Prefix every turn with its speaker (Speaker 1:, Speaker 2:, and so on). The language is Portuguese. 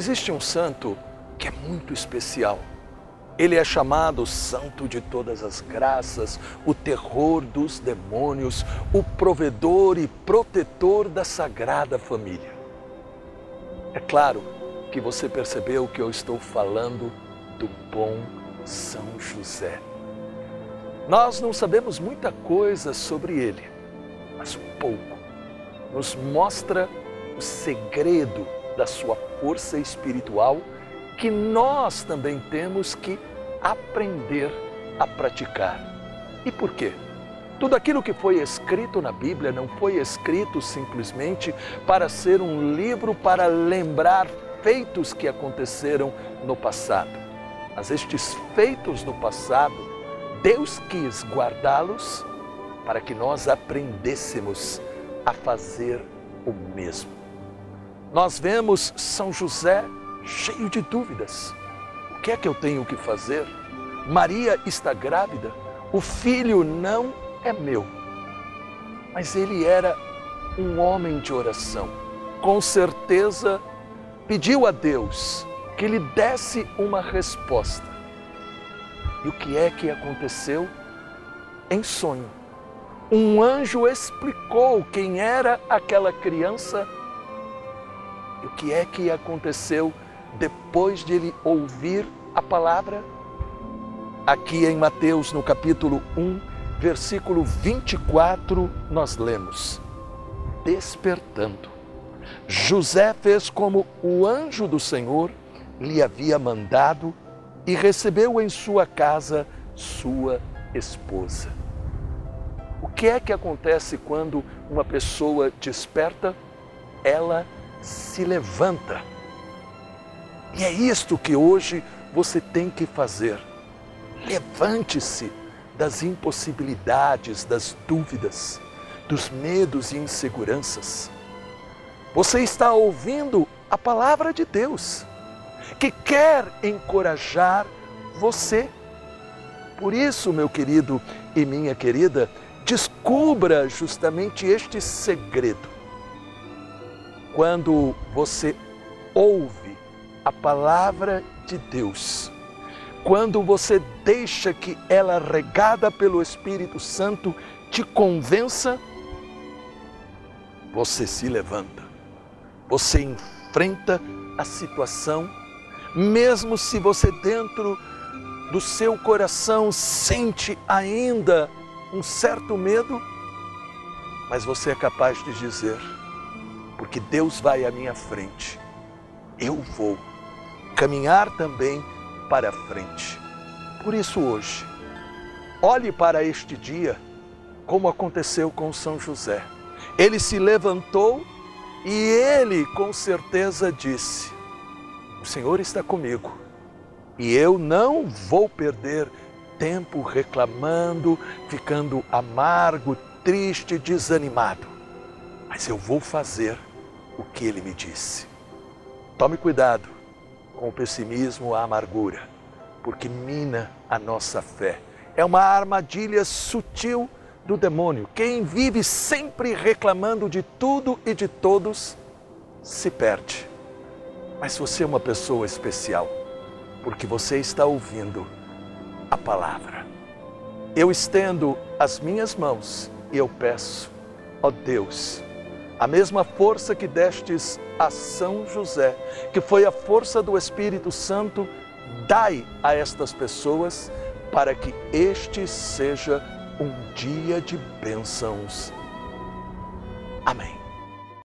Speaker 1: Existe um santo que é muito especial. Ele é chamado Santo de todas as graças, o terror dos demônios, o provedor e protetor da Sagrada Família. É claro que você percebeu que eu estou falando do bom São José. Nós não sabemos muita coisa sobre ele, mas um pouco nos mostra o segredo da sua força espiritual que nós também temos que aprender a praticar. E por quê? Tudo aquilo que foi escrito na Bíblia não foi escrito simplesmente para ser um livro para lembrar feitos que aconteceram no passado. Mas estes feitos no passado, Deus quis guardá-los para que nós aprendêssemos a fazer o mesmo. Nós vemos São José cheio de dúvidas. O que é que eu tenho que fazer? Maria está grávida, o filho não é meu. Mas ele era um homem de oração. Com certeza pediu a Deus que lhe desse uma resposta. E o que é que aconteceu? Em sonho, um anjo explicou quem era aquela criança o que é que aconteceu depois de ele ouvir a palavra? Aqui em Mateus, no capítulo 1, versículo 24, nós lemos: Despertando, José fez como o anjo do Senhor lhe havia mandado e recebeu em sua casa sua esposa. O que é que acontece quando uma pessoa desperta? Ela se levanta. E é isto que hoje você tem que fazer. Levante-se das impossibilidades, das dúvidas, dos medos e inseguranças. Você está ouvindo a palavra de Deus, que quer encorajar você. Por isso, meu querido e minha querida, descubra justamente este segredo quando você ouve a palavra de Deus, quando você deixa que ela, regada pelo Espírito Santo, te convença, você se levanta, você enfrenta a situação, mesmo se você dentro do seu coração sente ainda um certo medo, mas você é capaz de dizer: porque Deus vai à minha frente. Eu vou caminhar também para frente. Por isso, hoje, olhe para este dia como aconteceu com São José. Ele se levantou e ele com certeza disse: O Senhor está comigo e eu não vou perder tempo reclamando, ficando amargo, triste, desanimado, mas eu vou fazer o que ele me disse. Tome cuidado com o pessimismo, a amargura, porque mina a nossa fé. É uma armadilha sutil do demônio. Quem vive sempre reclamando de tudo e de todos se perde. Mas você é uma pessoa especial, porque você está ouvindo a palavra. Eu estendo as minhas mãos e eu peço, ó Deus, a mesma força que destes a São José, que foi a força do Espírito Santo, dai a estas pessoas para que este seja um dia de bênçãos. Amém.